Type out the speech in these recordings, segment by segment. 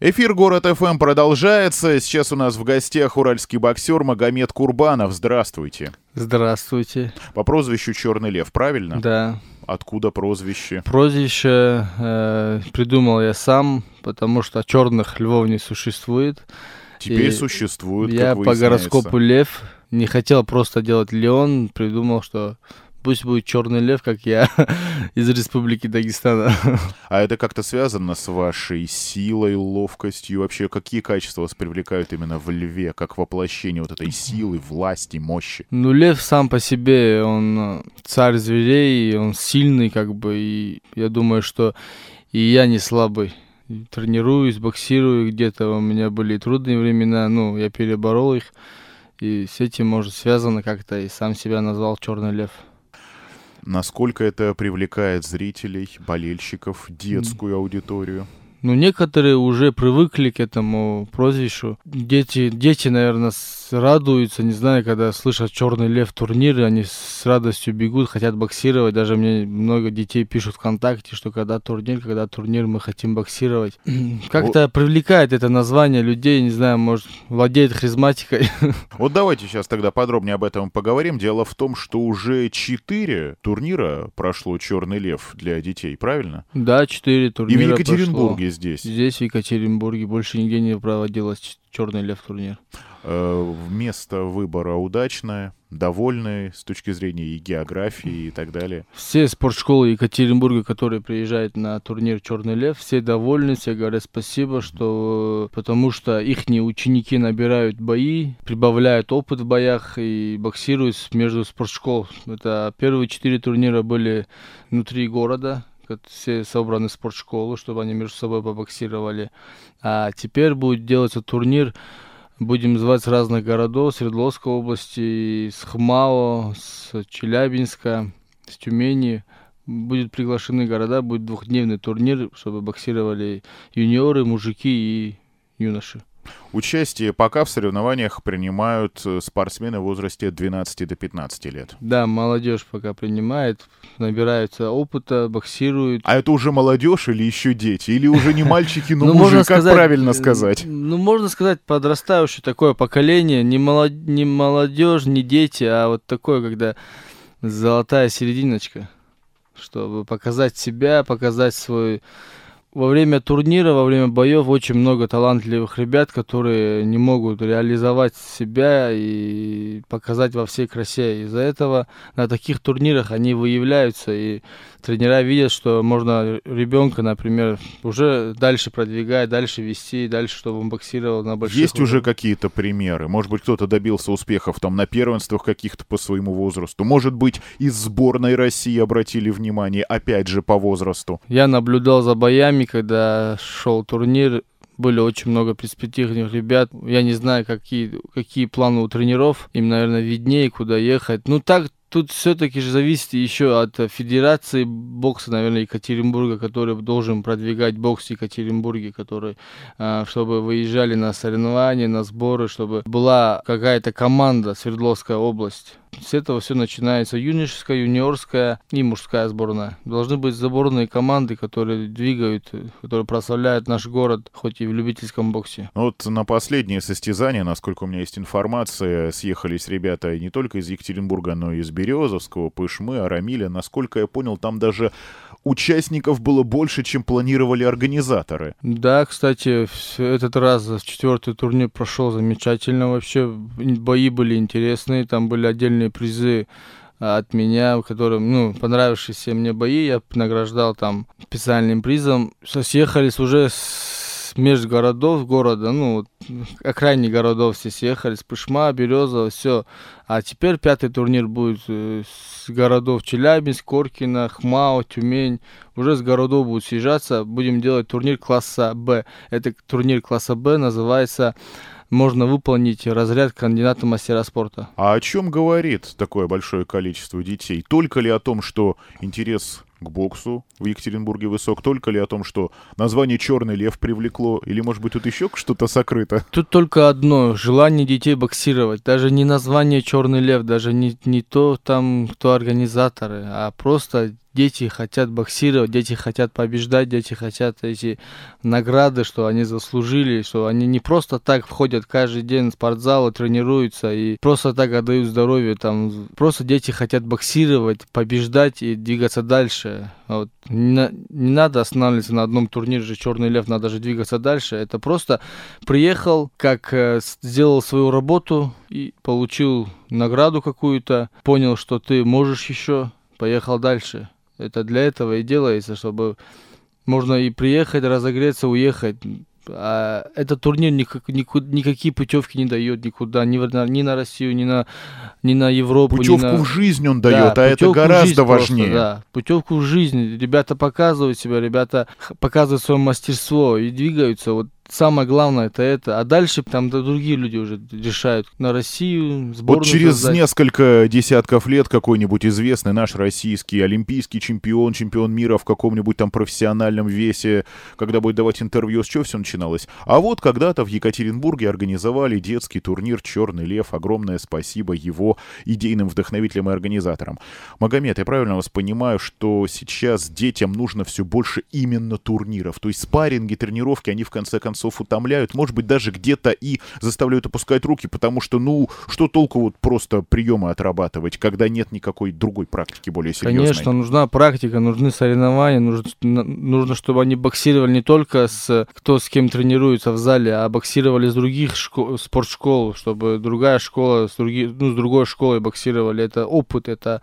Эфир «Город ФМ» продолжается. Сейчас у нас в гостях уральский боксер Магомед Курбанов. Здравствуйте. Здравствуйте. По прозвищу «Черный лев», правильно? Да. Откуда прозвище? Прозвище э, придумал я сам, потому что черных львов не существует. Теперь И существует, Я по гороскопу лев не хотел просто делать Леон, придумал, что пусть будет черный лев, как я из Республики Дагестана. А это как-то связано с вашей силой, ловкостью? Вообще, какие качества вас привлекают именно в льве, как воплощение вот этой силы, власти, мощи? Ну, лев сам по себе, он царь зверей, он сильный, как бы, и я думаю, что и я не слабый. Тренируюсь, боксирую, где-то у меня были трудные времена, ну, я переборол их, и с этим, может, связано как-то, и сам себя назвал Черный Лев. Насколько это привлекает зрителей, болельщиков, детскую аудиторию? Ну, некоторые уже привыкли к этому прозвищу. Дети, дети, наверное, радуются, не знаю, когда слышат «Черный лев» турниры, они с радостью бегут, хотят боксировать. Даже мне много детей пишут ВКонтакте, что когда турнир, когда турнир, мы хотим боксировать. Как-то привлекает это название людей, не знаю, может, владеет харизматикой. Вот давайте сейчас тогда подробнее об этом поговорим. Дело в том, что уже четыре турнира прошло «Черный лев» для детей, правильно? Да, четыре турнира И в Екатеринбурге прошло. Здесь? Здесь, в Екатеринбурге, больше нигде не проводилось «Черный лев» турнир. Э, место выбора удачное, довольны с точки зрения и географии и так далее. Все спортшколы Екатеринбурга, которые приезжают на турнир Черный Лев, все довольны, все говорят спасибо, что потому что их ученики набирают бои, прибавляют опыт в боях и боксируют между спортшкол. Это первые четыре турнира были внутри города, все собраны спортшколы, чтобы они между собой побоксировали. А теперь будет делаться турнир Будем звать с разных городов, Свердловской области, с Хмао, с Челябинска, с Тюмени. Будут приглашены города, будет двухдневный турнир, чтобы боксировали юниоры, мужики и юноши. Участие пока в соревнованиях принимают э, спортсмены в возрасте от 12 до 15 лет. Да, молодежь пока принимает, набираются опыта, боксируют. А это уже молодежь или еще дети? Или уже не мальчики, но ну, мужи, как правильно сказать? Ну, можно сказать, подрастающее такое поколение, не молодежь, не дети, а вот такое, когда золотая серединочка, чтобы показать себя, показать свой во время турнира, во время боев очень много талантливых ребят, которые не могут реализовать себя и показать во всей красе. Из-за этого на таких турнирах они выявляются, и тренера видят, что можно ребенка, например, уже дальше продвигать, дальше вести, дальше, чтобы он боксировал на больших Есть уровнях. уже какие-то примеры? Может быть, кто-то добился успехов там на первенствах каких-то по своему возрасту? Может быть, из сборной России обратили внимание, опять же, по возрасту? Я наблюдал за боями, когда шел турнир, были очень много перспективных ребят. Я не знаю, какие, какие планы у тренеров. Им, наверное, виднее, куда ехать. Ну, так Тут все-таки же зависит еще от Федерации бокса, наверное, Екатеринбурга, который должен продвигать бокс в Екатеринбурге, который, а, чтобы выезжали на соревнования, на сборы, чтобы была какая-то команда Свердловская область. С этого все начинается. Юношеская, юниорская и мужская сборная. Должны быть сборные команды, которые двигают, которые прославляют наш город, хоть и в любительском боксе. Ну вот на последнее состязание, насколько у меня есть информация, съехались ребята не только из Екатеринбурга, но и из Березовского, Пышмы, Арамиля. Насколько я понял, там даже участников было больше, чем планировали организаторы. Да, кстати, этот раз четвертый турнир прошел замечательно вообще. Бои были интересные, там были отдельные призы от меня, которым, ну, понравившиеся мне бои, я награждал там специальным призом. Съехались уже с межгородов города, ну, окраине городов все съехались, Пышма, Березово, все. А теперь пятый турнир будет э, с городов Челябинск, Коркино, Хмао, Тюмень. Уже с городов будут съезжаться. Будем делать турнир класса Б. Это турнир класса Б называется можно выполнить разряд кандидата мастера спорта. А о чем говорит такое большое количество детей? Только ли о том, что интерес к боксу в Екатеринбурге высок, только ли о том, что название «Черный лев» привлекло, или, может быть, тут еще что-то сокрыто? Тут только одно — желание детей боксировать. Даже не название «Черный лев», даже не, не то там, кто организаторы, а просто дети хотят боксировать, дети хотят побеждать, дети хотят эти награды, что они заслужили, что они не просто так входят каждый день в спортзал и тренируются, и просто так отдают здоровье, там, просто дети хотят боксировать, побеждать и двигаться дальше. Вот. Не, не надо останавливаться на одном турнире же Черный Лев, надо же двигаться дальше. Это просто приехал, как э, сделал свою работу и получил награду какую-то, понял, что ты можешь еще, поехал дальше. Это для этого и делается, чтобы можно и приехать, разогреться, уехать. А этот турнир никак, никуда, никакие путевки не дает никуда, ни, на, ни на Россию, ни на, ни на Европу. Путевку на... в жизнь он дает, да, а это гораздо важнее. Просто, да, путевку в жизнь. Ребята показывают себя, ребята показывают свое мастерство и двигаются. Вот самое главное это это. А дальше там да, другие люди уже решают на Россию, сборную Вот через создать. несколько десятков лет какой-нибудь известный наш российский олимпийский чемпион, чемпион мира в каком-нибудь там профессиональном весе, когда будет давать интервью, с чего все начиналось? А вот когда-то в Екатеринбурге организовали детский турнир «Черный лев». Огромное спасибо его идейным вдохновителям и организаторам. Магомед, я правильно вас понимаю, что сейчас детям нужно все больше именно турниров? То есть спарринги, тренировки, они в конце концов концов утомляют, может быть, даже где-то и заставляют опускать руки, потому что, ну, что толку вот просто приемы отрабатывать, когда нет никакой другой практики более серьезной? Конечно, нужна практика, нужны соревнования, нужно, нужно чтобы они боксировали не только с кто с кем тренируется в зале, а боксировали с других школ, спортшкол, чтобы другая школа с, други, ну, с другой школой боксировали. Это опыт, это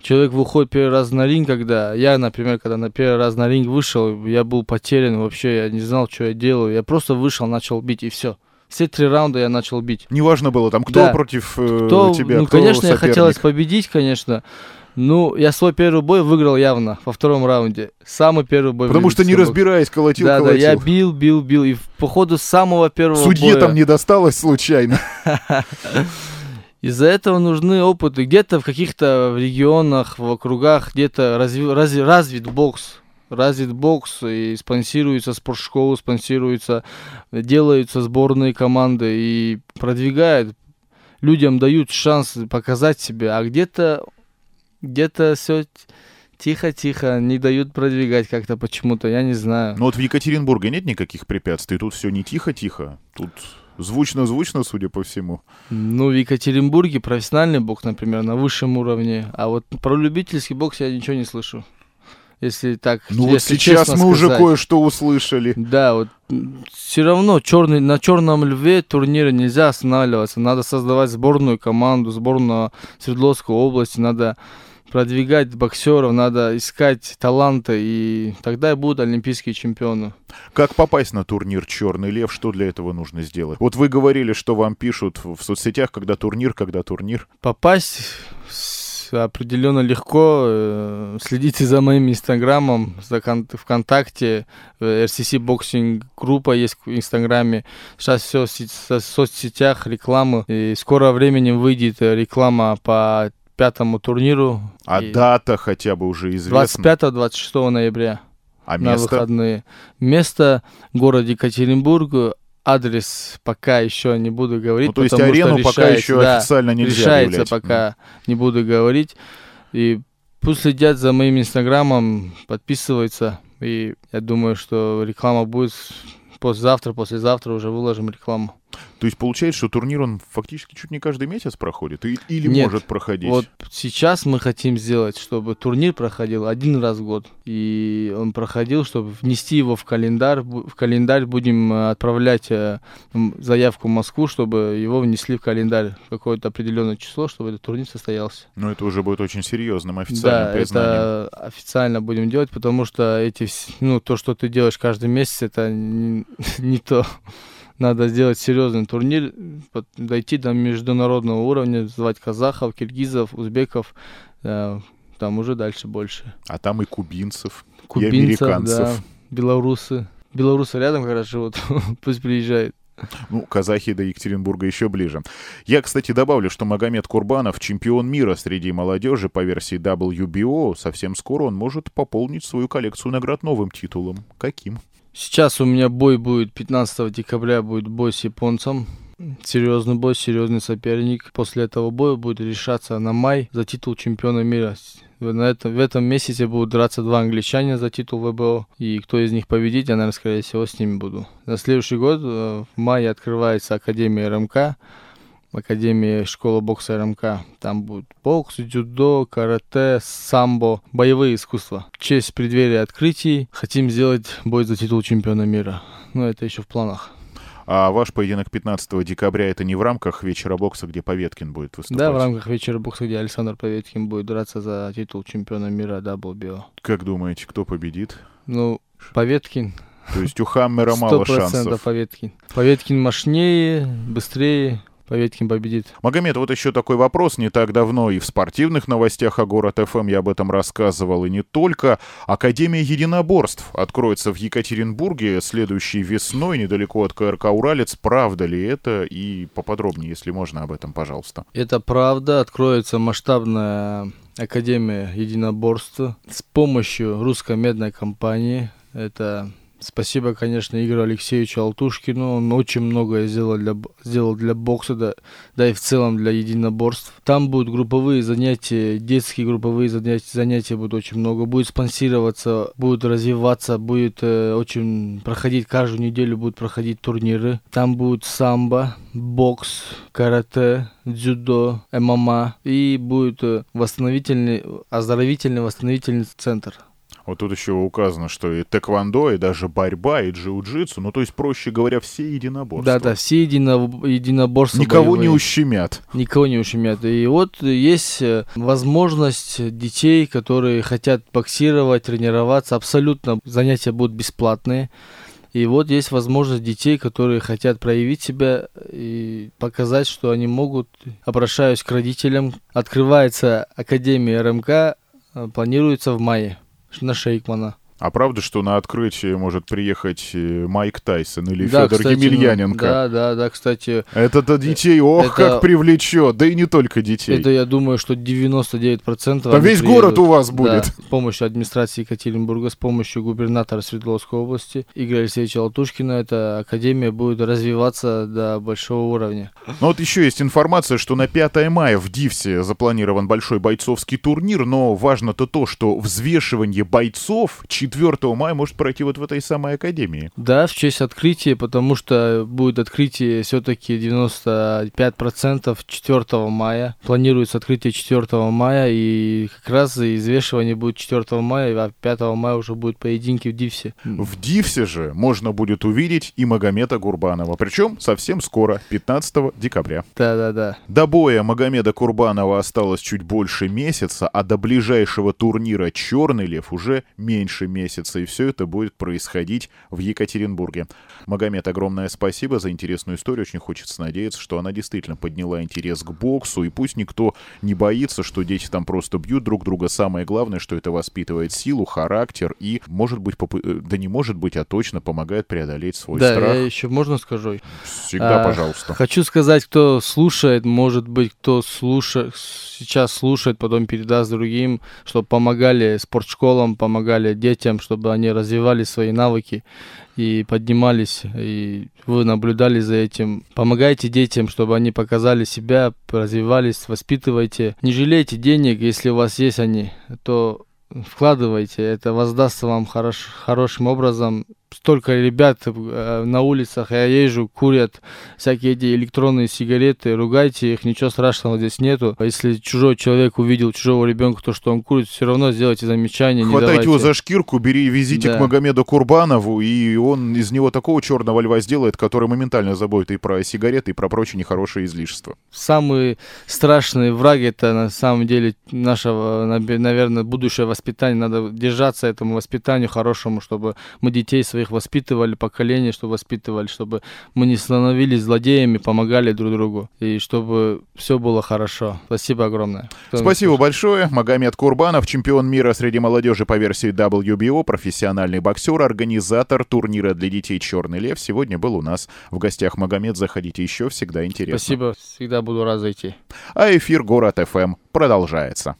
человек выходит первый раз на ринг, когда я, например, когда на первый раз на ринг вышел, я был потерян вообще, я не знал, что я делаю. Я просто вышел, начал бить и все. Все три раунда я начал бить. Неважно было там, кто да. против э, кто, тебя, Ну, кто конечно, соперник. я хотелось победить, конечно. Ну, я свой первый бой выиграл явно во втором раунде. Самый первый бой. Потому что не разбираясь, колотил, да, колотил. Да, я бил, бил, бил. И по ходу самого первого Судье боя... там не досталось случайно. Из-за этого нужны опыты. Где-то в каких-то регионах, в округах, где-то разви, разви, развит бокс. Развит бокс и спонсируется спортшколы, спонсируется, делаются сборные команды и продвигают. Людям дают шанс показать себя, а где-то где-то все тихо-тихо, не дают продвигать как-то почему-то, я не знаю. Ну вот в Екатеринбурге нет никаких препятствий, тут все не тихо-тихо, тут Звучно-звучно, судя по всему. Ну, в Екатеринбурге профессиональный бокс, например, на высшем уровне. А вот про любительский бокс я ничего не слышу. Если так. Ну если вот сейчас мы сказать. уже кое-что услышали. Да, вот все равно черный, на черном льве турнира нельзя останавливаться. Надо создавать сборную команду, сборную Свердловской области, надо продвигать боксеров, надо искать таланты, и тогда и будут олимпийские чемпионы. Как попасть на турнир «Черный лев»? Что для этого нужно сделать? Вот вы говорили, что вам пишут в соцсетях, когда турнир, когда турнир. Попасть определенно легко. Э, следите за моим инстаграмом, за ВКонтакте, RCC Boxing группа есть в инстаграме. Сейчас все в соцсетях, реклама. И в скором времени выйдет реклама по пятому турниру. А дата хотя бы уже известна? 25-26 ноября. А на место? выходные. Место город Екатеринбург. Адрес пока еще не буду говорить. Ну, то есть арену пока еще да, официально нельзя Решается объявлять. пока, не буду говорить. И пусть следят за моим инстаграмом, подписываются. И я думаю, что реклама будет послезавтра, послезавтра уже выложим рекламу. То есть получается, что турнир он фактически чуть не каждый месяц проходит или Нет, может проходить? Вот сейчас мы хотим сделать, чтобы турнир проходил один раз в год. И он проходил, чтобы внести его в календарь. В календарь будем э, отправлять э, заявку в Москву, чтобы его внесли в календарь в какое-то определенное число, чтобы этот турнир состоялся. Ну, это уже будет очень серьезным официальным да, признанием. это официально будем делать, потому что эти, ну, то, что ты делаешь каждый месяц, это не, не то надо сделать серьезный турнир, дойти до международного уровня, звать казахов, киргизов, узбеков, э, там уже дальше больше. А там и кубинцев, кубинцев и американцев. Да, белорусы. Белорусы рядом как раз живут, пусть приезжают. Ну, казахи до Екатеринбурга еще ближе. Я, кстати, добавлю, что Магомед Курбанов чемпион мира среди молодежи по версии WBO. Совсем скоро он может пополнить свою коллекцию наград новым титулом. Каким? Сейчас у меня бой будет 15 декабря, будет бой с японцем. Серьезный бой, серьезный соперник. После этого боя будет решаться на май за титул чемпиона мира. На этом, в этом месяце будут драться два англичанина за титул ВБО. И кто из них победит, я, наверное, скорее всего, с ними буду. На следующий год э, в мае открывается Академия РМК. Академии школа бокса РМК. Там будет бокс, дзюдо, карате, самбо, боевые искусства. В честь преддверия открытий хотим сделать бой за титул чемпиона мира. Но это еще в планах. А ваш поединок 15 декабря это не в рамках вечера бокса, где Поветкин будет выступать? Да, в рамках вечера бокса, где Александр Поветкин будет драться за титул чемпиона мира WBO. Как думаете, кто победит? Ну, Поветкин. То есть у Хаммера мало шансов. Поветкин. Поветкин мощнее, быстрее, Поветкин победит. Магомед, вот еще такой вопрос. Не так давно и в спортивных новостях о город ФМ я об этом рассказывал, и не только. Академия единоборств откроется в Екатеринбурге следующей весной, недалеко от КРК «Уралец». Правда ли это? И поподробнее, если можно, об этом, пожалуйста. Это правда. Откроется масштабная Академия единоборства с помощью русской медной компании. Это Спасибо, конечно, Игорю Алексеевичу Алтушкину. Он очень многое сделал для, сделал для бокса, да, да и в целом для единоборств. Там будут групповые занятия, детские групповые занятия, занятия будут очень много. Будет спонсироваться, будет развиваться, будет э, очень проходить, каждую неделю будут проходить турниры. Там будет самбо, бокс, карате, дзюдо, ММА и будет э, восстановительный, оздоровительный восстановительный центр. Вот тут еще указано, что и тэквондо, и даже борьба, и джиу-джитсу, ну то есть, проще говоря, все единоборства. Да-да, все едино... единоборства Никого боевые. не ущемят. Никого не ущемят. И вот есть э, возможность детей, которые хотят боксировать, тренироваться, абсолютно занятия будут бесплатные. И вот есть возможность детей, которые хотят проявить себя и показать, что они могут. Обращаюсь к родителям. Открывается Академия РМК, э, планируется в мае на Шейкмана. А правда, что на открытие может приехать э, Майк Тайсон или да, Федор кстати, Емельяненко? Да, да, да, кстати. Это-то детей, ох, это, как привлечет, да и не только детей. Это, я думаю, что 99% Там весь город у вас будет. Да, с помощью администрации Екатеринбурга, с помощью губернатора Свердловской области Игоря Алексеевича Алтушкина, эта академия будет развиваться до большого уровня. Ну вот еще есть информация, что на 5 мая в Дивсе запланирован большой бойцовский турнир, но важно-то то, что взвешивание бойцов 4 мая может пройти вот в этой самой академии. Да, в честь открытия, потому что будет открытие все-таки 95% 4 мая. Планируется открытие 4 мая, и как раз извешивание будет 4 мая, а 5 мая уже будут поединки в Дивсе. В Дивсе же можно будет увидеть и Магомеда Гурбанова, причем совсем скоро, 15 декабря. Да-да-да. До боя Магомеда Курбанова осталось чуть больше месяца, а до ближайшего турнира «Черный лев» уже меньше месяца месяца, и все это будет происходить в Екатеринбурге. Магомед, огромное спасибо за интересную историю. Очень хочется надеяться, что она действительно подняла интерес к боксу, и пусть никто не боится, что дети там просто бьют друг друга. Самое главное, что это воспитывает силу, характер и, может быть, поп... Э, да не может быть, а точно помогает преодолеть свой да, страх. Да, я еще можно скажу? Всегда, а, пожалуйста. Хочу сказать, кто слушает, может быть, кто слушает, сейчас слушает, потом передаст другим, чтобы помогали спортшколам, помогали детям, детям, чтобы они развивали свои навыки и поднимались, и вы наблюдали за этим. Помогайте детям, чтобы они показали себя, развивались, воспитывайте. Не жалейте денег, если у вас есть они, то вкладывайте, это воздастся вам хорош, хорошим образом, столько ребят э, на улицах, я езжу, курят всякие эти электронные сигареты, ругайте их, ничего страшного здесь нету. Если чужой человек увидел чужого ребенка, то, что он курит, все равно сделайте замечание. Хватайте его за шкирку, бери везите да. к Магомеду Курбанову, и он из него такого черного льва сделает, который моментально забудет и про сигареты, и про прочие нехорошие излишества. Самый страшный враг это на самом деле нашего, наверное, будущее воспитание. Надо держаться этому воспитанию хорошему, чтобы мы детей своих своих воспитывали, поколение, что воспитывали, чтобы мы не становились злодеями, помогали друг другу, и чтобы все было хорошо. Спасибо огромное. Кто Спасибо большое. Магомед Курбанов, чемпион мира среди молодежи по версии WBO, профессиональный боксер, организатор турнира для детей «Черный лев». Сегодня был у нас в гостях Магомед. Заходите еще, всегда интересно. Спасибо, всегда буду рад зайти. А эфир «Город ФМ» продолжается.